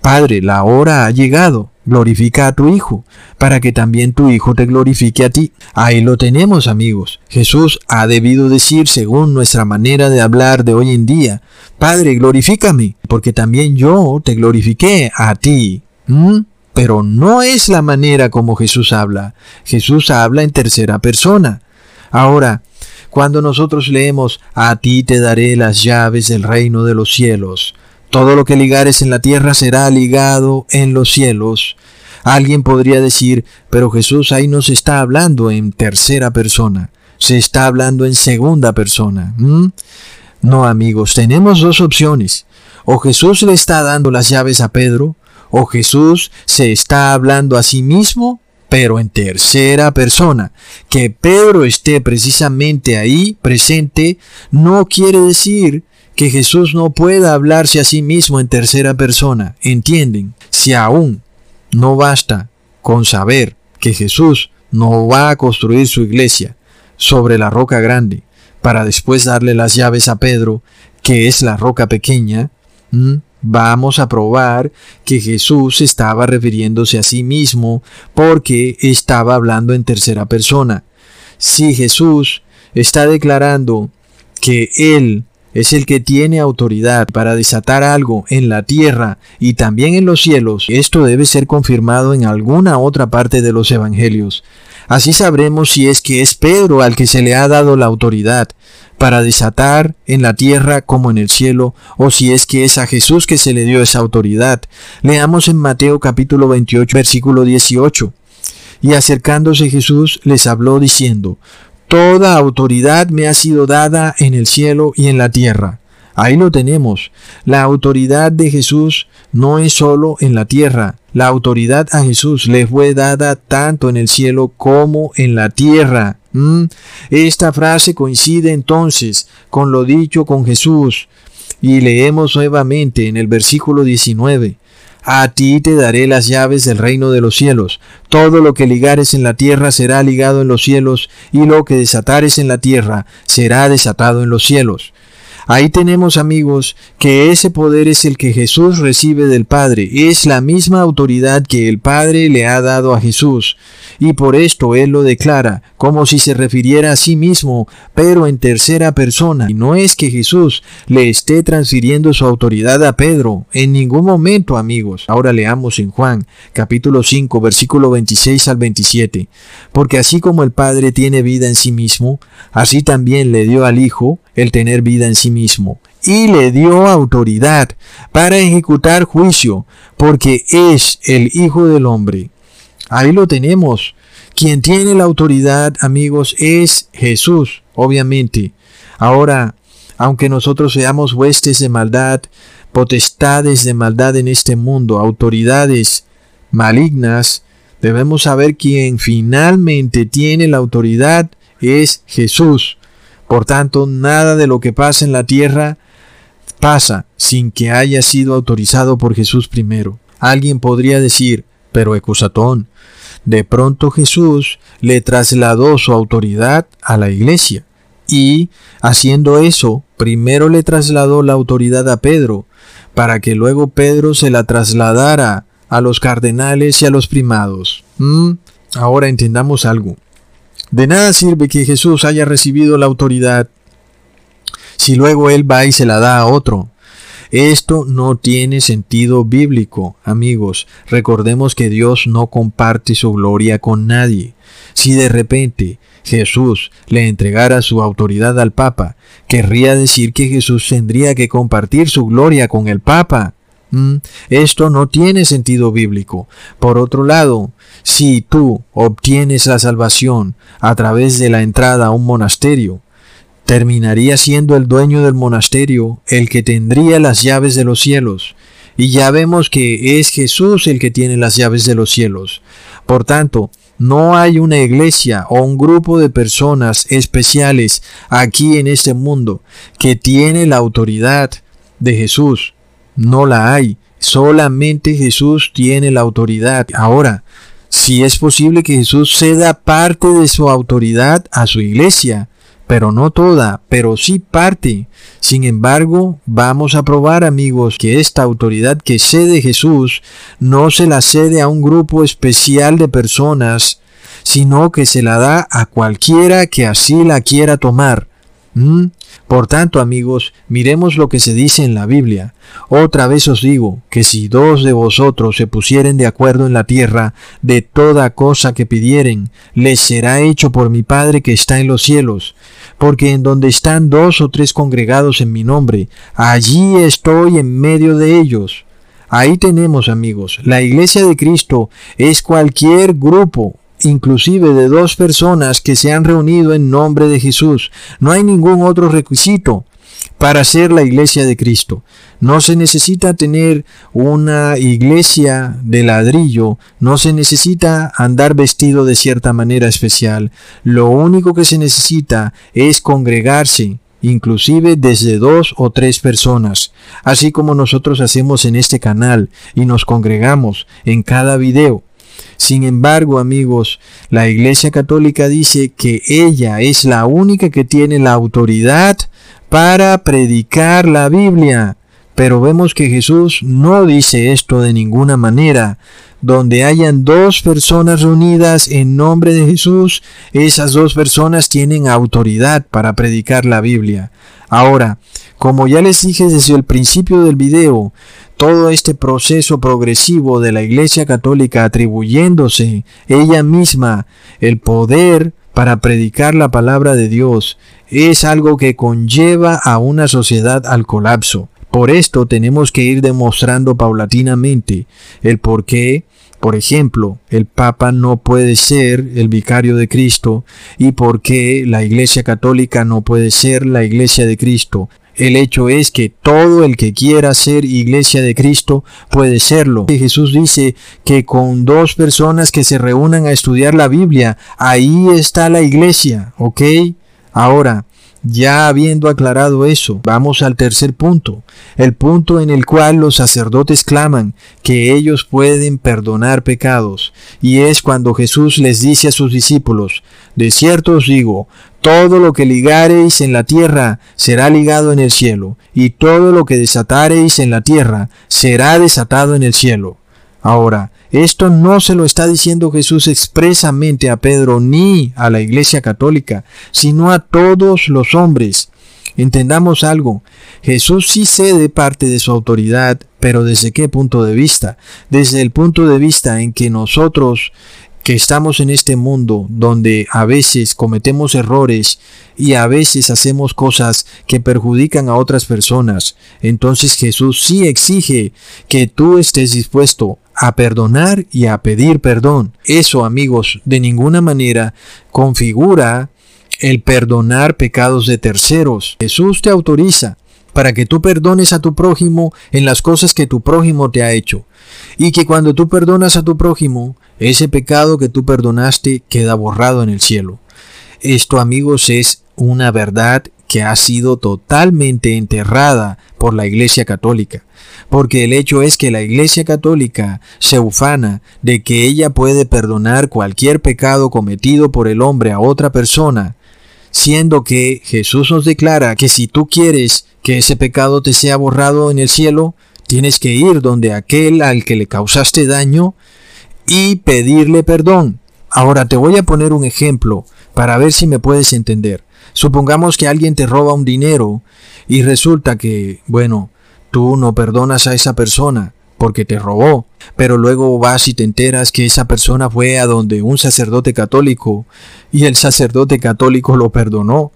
Padre, la hora ha llegado glorifica a tu Hijo, para que también tu Hijo te glorifique a ti. Ahí lo tenemos, amigos. Jesús ha debido decir, según nuestra manera de hablar de hoy en día, Padre, glorifícame, porque también yo te glorifiqué a ti. ¿Mm? Pero no es la manera como Jesús habla. Jesús habla en tercera persona. Ahora, cuando nosotros leemos, a ti te daré las llaves del reino de los cielos, todo lo que ligares en la tierra será ligado en los cielos. Alguien podría decir, pero Jesús ahí no se está hablando en tercera persona, se está hablando en segunda persona. No, amigos, tenemos dos opciones. O Jesús le está dando las llaves a Pedro, o Jesús se está hablando a sí mismo, pero en tercera persona. Que Pedro esté precisamente ahí, presente, no quiere decir que Jesús no pueda hablarse a sí mismo en tercera persona. ¿Entienden? si aún no basta con saber que Jesús no va a construir su iglesia sobre la roca grande para después darle las llaves a Pedro, que es la roca pequeña, vamos a probar que Jesús estaba refiriéndose a sí mismo porque estaba hablando en tercera persona. Si Jesús está declarando que Él es el que tiene autoridad para desatar algo en la tierra y también en los cielos, esto debe ser confirmado en alguna otra parte de los evangelios. Así sabremos si es que es Pedro al que se le ha dado la autoridad para desatar en la tierra como en el cielo, o si es que es a Jesús que se le dio esa autoridad. Leamos en Mateo capítulo 28 versículo 18. Y acercándose Jesús les habló diciendo, Toda autoridad me ha sido dada en el cielo y en la tierra. Ahí lo tenemos. La autoridad de Jesús no es solo en la tierra. La autoridad a Jesús le fue dada tanto en el cielo como en la tierra. ¿Mm? Esta frase coincide entonces con lo dicho con Jesús. Y leemos nuevamente en el versículo 19. A ti te daré las llaves del reino de los cielos. Todo lo que ligares en la tierra será ligado en los cielos, y lo que desatares en la tierra será desatado en los cielos. Ahí tenemos amigos que ese poder es el que Jesús recibe del Padre, es la misma autoridad que el Padre le ha dado a Jesús, y por esto Él lo declara como si se refiriera a sí mismo, pero en tercera persona. Y no es que Jesús le esté transfiriendo su autoridad a Pedro, en ningún momento amigos. Ahora leamos en Juan capítulo 5 versículo 26 al 27, porque así como el Padre tiene vida en sí mismo, así también le dio al Hijo el tener vida en sí mismo, y le dio autoridad para ejecutar juicio, porque es el Hijo del Hombre. Ahí lo tenemos. Quien tiene la autoridad, amigos, es Jesús, obviamente. Ahora, aunque nosotros seamos huestes de maldad, potestades de maldad en este mundo, autoridades malignas, debemos saber quien finalmente tiene la autoridad es Jesús. Por tanto, nada de lo que pasa en la tierra pasa sin que haya sido autorizado por Jesús primero. Alguien podría decir, pero Ecusatón, de pronto Jesús le trasladó su autoridad a la iglesia y, haciendo eso, primero le trasladó la autoridad a Pedro, para que luego Pedro se la trasladara a los cardenales y a los primados. ¿Mm? Ahora entendamos algo. De nada sirve que Jesús haya recibido la autoridad si luego Él va y se la da a otro. Esto no tiene sentido bíblico, amigos. Recordemos que Dios no comparte su gloria con nadie. Si de repente Jesús le entregara su autoridad al Papa, querría decir que Jesús tendría que compartir su gloria con el Papa. Mm, esto no tiene sentido bíblico. Por otro lado, si tú obtienes la salvación a través de la entrada a un monasterio, terminaría siendo el dueño del monasterio el que tendría las llaves de los cielos. Y ya vemos que es Jesús el que tiene las llaves de los cielos. Por tanto, no hay una iglesia o un grupo de personas especiales aquí en este mundo que tiene la autoridad de Jesús. No la hay. Solamente Jesús tiene la autoridad. Ahora, si es posible que Jesús ceda parte de su autoridad a su iglesia, pero no toda, pero sí parte. Sin embargo, vamos a probar, amigos, que esta autoridad que cede Jesús no se la cede a un grupo especial de personas, sino que se la da a cualquiera que así la quiera tomar. ¿Mm? Por tanto, amigos, miremos lo que se dice en la Biblia. Otra vez os digo que si dos de vosotros se pusieren de acuerdo en la tierra de toda cosa que pidieren, les será hecho por mi Padre que está en los cielos. Porque en donde están dos o tres congregados en mi nombre, allí estoy en medio de ellos. Ahí tenemos, amigos, la iglesia de Cristo es cualquier grupo inclusive de dos personas que se han reunido en nombre de Jesús. No hay ningún otro requisito para ser la iglesia de Cristo. No se necesita tener una iglesia de ladrillo, no se necesita andar vestido de cierta manera especial. Lo único que se necesita es congregarse inclusive desde dos o tres personas, así como nosotros hacemos en este canal y nos congregamos en cada video. Sin embargo, amigos, la Iglesia Católica dice que ella es la única que tiene la autoridad para predicar la Biblia. Pero vemos que Jesús no dice esto de ninguna manera. Donde hayan dos personas reunidas en nombre de Jesús, esas dos personas tienen autoridad para predicar la Biblia. Ahora, como ya les dije desde el principio del video, todo este proceso progresivo de la Iglesia Católica atribuyéndose ella misma el poder para predicar la palabra de Dios es algo que conlleva a una sociedad al colapso. Por esto tenemos que ir demostrando paulatinamente el por qué, por ejemplo, el Papa no puede ser el vicario de Cristo y por qué la Iglesia Católica no puede ser la Iglesia de Cristo. El hecho es que todo el que quiera ser iglesia de Cristo puede serlo. Jesús dice que con dos personas que se reúnan a estudiar la Biblia, ahí está la iglesia, ¿ok? Ahora, ya habiendo aclarado eso, vamos al tercer punto, el punto en el cual los sacerdotes claman que ellos pueden perdonar pecados, y es cuando Jesús les dice a sus discípulos, de cierto os digo, todo lo que ligareis en la tierra será ligado en el cielo, y todo lo que desatareis en la tierra será desatado en el cielo. Ahora, esto no se lo está diciendo Jesús expresamente a Pedro ni a la Iglesia Católica, sino a todos los hombres. Entendamos algo, Jesús sí cede parte de su autoridad, pero ¿desde qué punto de vista? Desde el punto de vista en que nosotros que estamos en este mundo donde a veces cometemos errores y a veces hacemos cosas que perjudican a otras personas, entonces Jesús sí exige que tú estés dispuesto a perdonar y a pedir perdón. Eso, amigos, de ninguna manera configura el perdonar pecados de terceros. Jesús te autoriza para que tú perdones a tu prójimo en las cosas que tu prójimo te ha hecho. Y que cuando tú perdonas a tu prójimo, ese pecado que tú perdonaste queda borrado en el cielo. Esto, amigos, es una verdad que ha sido totalmente enterrada por la Iglesia Católica porque el hecho es que la Iglesia Católica se ufana de que ella puede perdonar cualquier pecado cometido por el hombre a otra persona, siendo que Jesús nos declara que si tú quieres que ese pecado te sea borrado en el cielo, tienes que ir donde aquel al que le causaste daño y pedirle perdón. Ahora te voy a poner un ejemplo para ver si me puedes entender. Supongamos que alguien te roba un dinero y resulta que, bueno, Tú no perdonas a esa persona porque te robó, pero luego vas y te enteras que esa persona fue a donde un sacerdote católico y el sacerdote católico lo perdonó.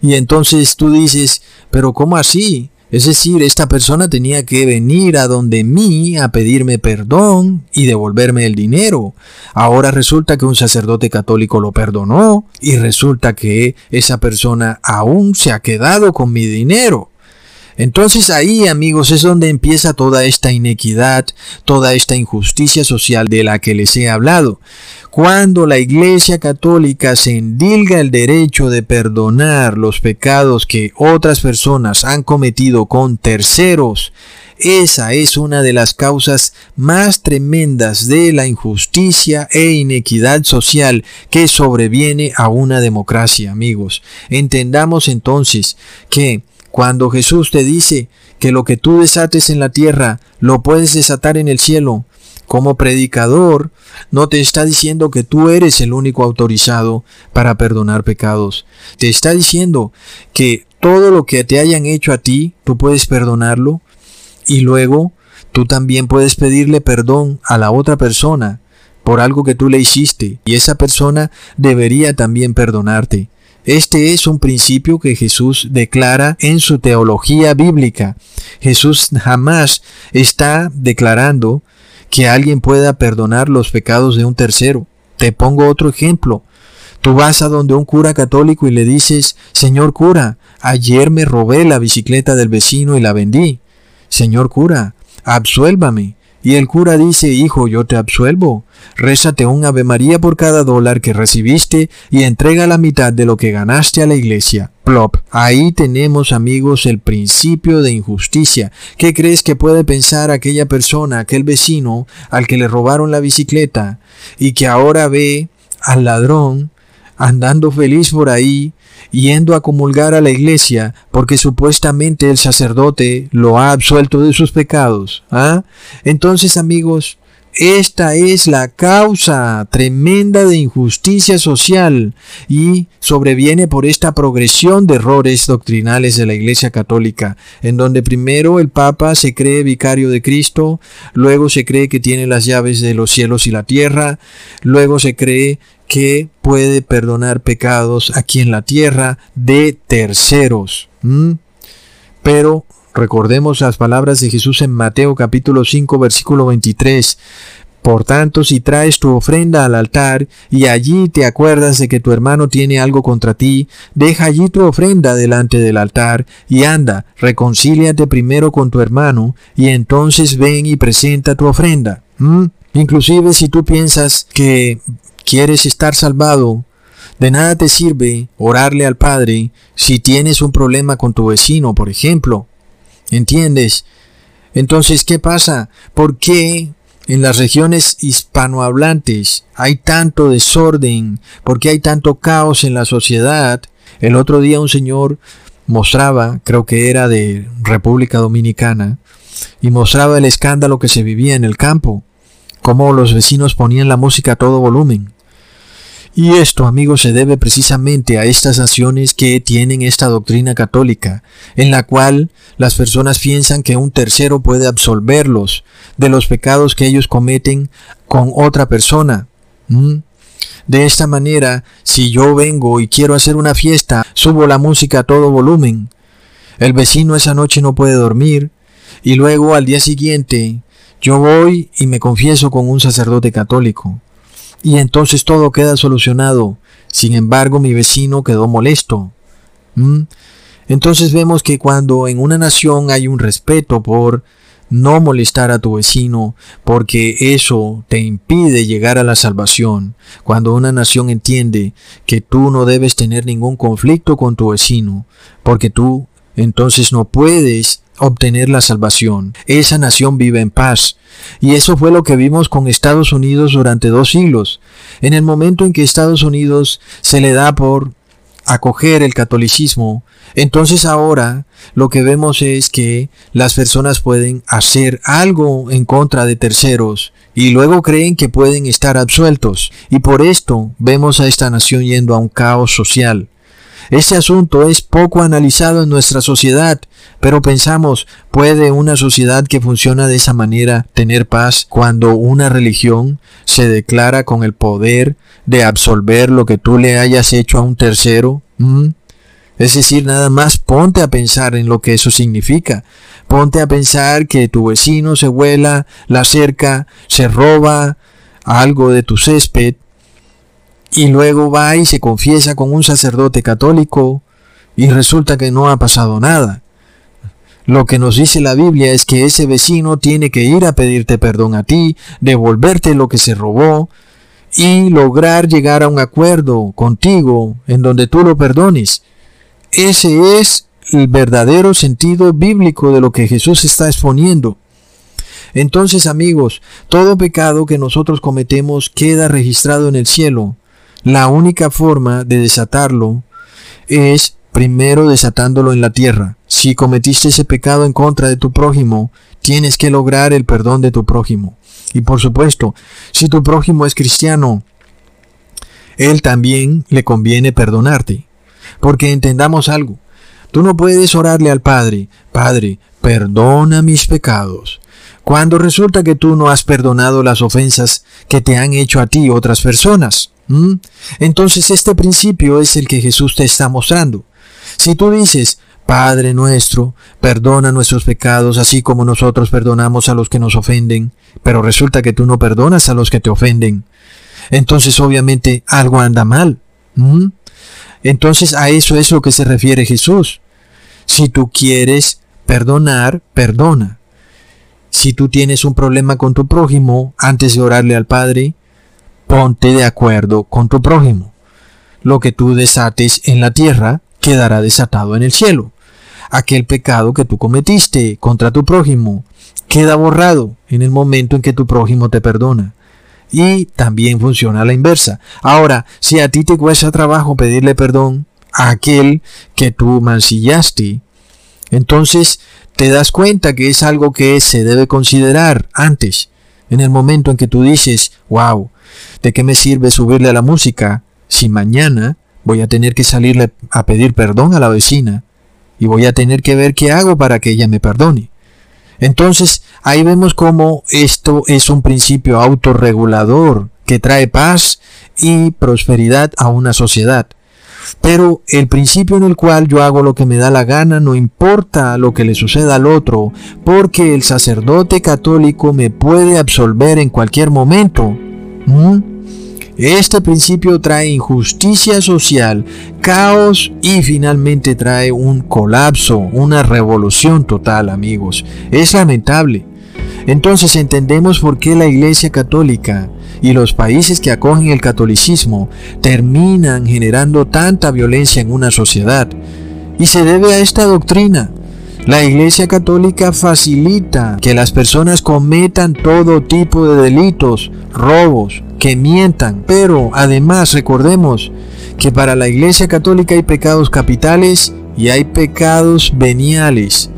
Y entonces tú dices, pero ¿cómo así? Es decir, esta persona tenía que venir a donde mí a pedirme perdón y devolverme el dinero. Ahora resulta que un sacerdote católico lo perdonó y resulta que esa persona aún se ha quedado con mi dinero. Entonces ahí, amigos, es donde empieza toda esta inequidad, toda esta injusticia social de la que les he hablado. Cuando la Iglesia Católica se endilga el derecho de perdonar los pecados que otras personas han cometido con terceros, esa es una de las causas más tremendas de la injusticia e inequidad social que sobreviene a una democracia, amigos. Entendamos entonces que cuando Jesús te dice que lo que tú desates en la tierra lo puedes desatar en el cielo, como predicador, no te está diciendo que tú eres el único autorizado para perdonar pecados. Te está diciendo que todo lo que te hayan hecho a ti, tú puedes perdonarlo y luego tú también puedes pedirle perdón a la otra persona por algo que tú le hiciste y esa persona debería también perdonarte. Este es un principio que Jesús declara en su teología bíblica. Jesús jamás está declarando que alguien pueda perdonar los pecados de un tercero. Te pongo otro ejemplo. Tú vas a donde un cura católico y le dices, Señor cura, ayer me robé la bicicleta del vecino y la vendí. Señor cura, absuélvame. Y el cura dice, hijo, yo te absuelvo. Rézate un Ave María por cada dólar que recibiste y entrega la mitad de lo que ganaste a la iglesia. Plop. Ahí tenemos, amigos, el principio de injusticia. ¿Qué crees que puede pensar aquella persona, aquel vecino al que le robaron la bicicleta y que ahora ve al ladrón andando feliz por ahí yendo a comulgar a la iglesia porque supuestamente el sacerdote lo ha absuelto de sus pecados. ¿ah? Entonces, amigos, esta es la causa tremenda de injusticia social y sobreviene por esta progresión de errores doctrinales de la Iglesia Católica, en donde primero el Papa se cree vicario de Cristo, luego se cree que tiene las llaves de los cielos y la tierra, luego se cree que puede perdonar pecados aquí en la tierra de terceros. Pero recordemos las palabras de Jesús en Mateo capítulo 5 versículo 23. Por tanto, si traes tu ofrenda al altar y allí te acuerdas de que tu hermano tiene algo contra ti, deja allí tu ofrenda delante del altar y anda, reconcíliate primero con tu hermano y entonces ven y presenta tu ofrenda. Inclusive si tú piensas que quieres estar salvado, de nada te sirve orarle al Padre si tienes un problema con tu vecino, por ejemplo. ¿Entiendes? Entonces, ¿qué pasa? ¿Por qué en las regiones hispanohablantes hay tanto desorden? ¿Por qué hay tanto caos en la sociedad? El otro día un señor mostraba, creo que era de República Dominicana, y mostraba el escándalo que se vivía en el campo, cómo los vecinos ponían la música a todo volumen. Y esto, amigos, se debe precisamente a estas naciones que tienen esta doctrina católica, en la cual las personas piensan que un tercero puede absolverlos de los pecados que ellos cometen con otra persona. De esta manera, si yo vengo y quiero hacer una fiesta, subo la música a todo volumen. El vecino esa noche no puede dormir y luego al día siguiente yo voy y me confieso con un sacerdote católico y entonces todo queda solucionado. Sin embargo, mi vecino quedó molesto. Entonces vemos que cuando en una nación hay un respeto por no molestar a tu vecino, porque eso te impide llegar a la salvación, cuando una nación entiende que tú no debes tener ningún conflicto con tu vecino, porque tú entonces no puedes obtener la salvación. Esa nación vive en paz. Y eso fue lo que vimos con Estados Unidos durante dos siglos. En el momento en que Estados Unidos se le da por acoger el catolicismo, entonces ahora lo que vemos es que las personas pueden hacer algo en contra de terceros y luego creen que pueden estar absueltos. Y por esto vemos a esta nación yendo a un caos social. Este asunto es poco analizado en nuestra sociedad, pero pensamos, ¿puede una sociedad que funciona de esa manera tener paz cuando una religión se declara con el poder de absolver lo que tú le hayas hecho a un tercero? ¿Mm? Es decir, nada más ponte a pensar en lo que eso significa. Ponte a pensar que tu vecino se vuela la cerca, se roba algo de tu césped y luego va y se confiesa con un sacerdote católico y resulta que no ha pasado nada. Lo que nos dice la Biblia es que ese vecino tiene que ir a pedirte perdón a ti, devolverte lo que se robó y lograr llegar a un acuerdo contigo en donde tú lo perdones. Ese es el verdadero sentido bíblico de lo que Jesús está exponiendo. Entonces amigos, todo pecado que nosotros cometemos queda registrado en el cielo la única forma de desatarlo es primero desatándolo en la tierra. Si cometiste ese pecado en contra de tu prójimo, tienes que lograr el perdón de tu prójimo. Y por supuesto, si tu prójimo es cristiano, él también le conviene perdonarte. Porque entendamos algo. Tú no puedes orarle al Padre, Padre, perdona mis pecados, cuando resulta que tú no has perdonado las ofensas que te han hecho a ti otras personas. ¿Mm? Entonces este principio es el que Jesús te está mostrando. Si tú dices, Padre nuestro, perdona nuestros pecados así como nosotros perdonamos a los que nos ofenden, pero resulta que tú no perdonas a los que te ofenden, entonces obviamente algo anda mal. ¿Mm? Entonces a eso es lo que se refiere Jesús. Si tú quieres perdonar, perdona. si tú tienes un problema con tu prójimo, antes de orarle al Padre, ponte de acuerdo con tu prójimo. Lo que tú desates en la tierra quedará desatado en el cielo. Aquel pecado que tú cometiste contra tu prójimo queda borrado en el momento en que tu prójimo te perdona. Y también funciona a la inversa. Ahora, si a ti te cuesta trabajo pedirle perdón a aquel que tú mancillaste, entonces te das cuenta que es algo que se debe considerar antes, en el momento en que tú dices, wow, ¿de qué me sirve subirle a la música si mañana voy a tener que salirle a pedir perdón a la vecina y voy a tener que ver qué hago para que ella me perdone? Entonces, ahí vemos cómo esto es un principio autorregulador que trae paz y prosperidad a una sociedad. Pero el principio en el cual yo hago lo que me da la gana no importa lo que le suceda al otro, porque el sacerdote católico me puede absolver en cualquier momento. Este principio trae injusticia social, caos y finalmente trae un colapso, una revolución total, amigos. Es lamentable. Entonces entendemos por qué la Iglesia Católica y los países que acogen el catolicismo terminan generando tanta violencia en una sociedad. Y se debe a esta doctrina. La Iglesia Católica facilita que las personas cometan todo tipo de delitos, robos, que mientan. Pero además recordemos que para la Iglesia Católica hay pecados capitales y hay pecados veniales.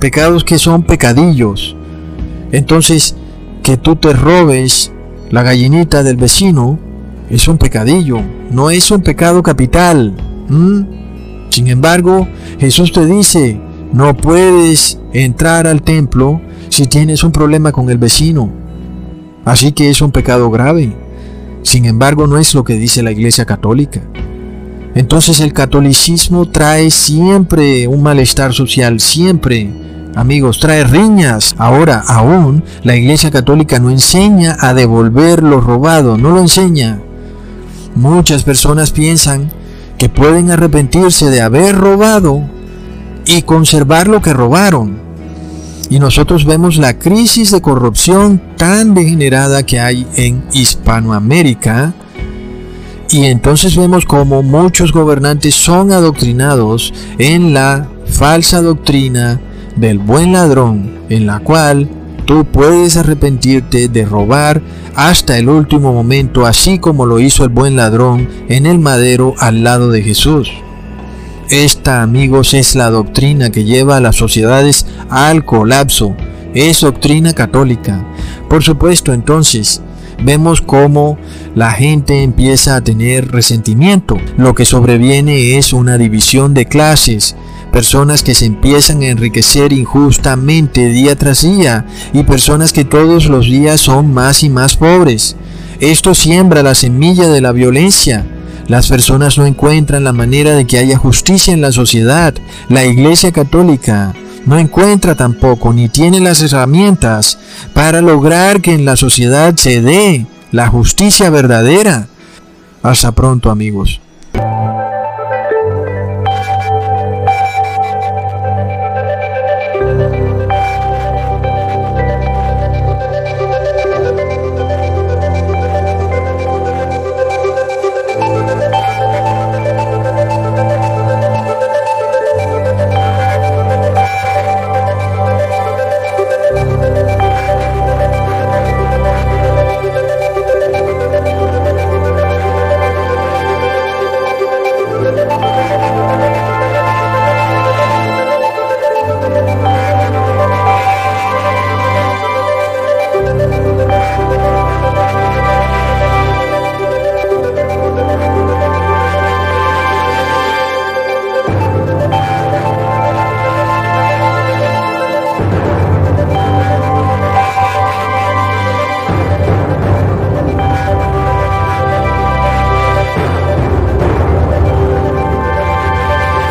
Pecados que son pecadillos. Entonces, que tú te robes la gallinita del vecino es un pecadillo, no es un pecado capital. Sin embargo, Jesús te dice, no puedes entrar al templo si tienes un problema con el vecino. Así que es un pecado grave. Sin embargo, no es lo que dice la Iglesia Católica. Entonces el catolicismo trae siempre un malestar social, siempre Amigos, trae riñas. Ahora, aún, la Iglesia Católica no enseña a devolver lo robado, no lo enseña. Muchas personas piensan que pueden arrepentirse de haber robado y conservar lo que robaron. Y nosotros vemos la crisis de corrupción tan degenerada que hay en Hispanoamérica. Y entonces vemos como muchos gobernantes son adoctrinados en la falsa doctrina del buen ladrón, en la cual tú puedes arrepentirte de robar hasta el último momento, así como lo hizo el buen ladrón en el madero al lado de Jesús. Esta, amigos, es la doctrina que lleva a las sociedades al colapso. Es doctrina católica. Por supuesto, entonces, vemos cómo la gente empieza a tener resentimiento. Lo que sobreviene es una división de clases, personas que se empiezan a enriquecer injustamente día tras día y personas que todos los días son más y más pobres. Esto siembra la semilla de la violencia. Las personas no encuentran la manera de que haya justicia en la sociedad. La Iglesia Católica no encuentra tampoco ni tiene las herramientas para lograr que en la sociedad se dé la justicia verdadera. Hasta pronto amigos.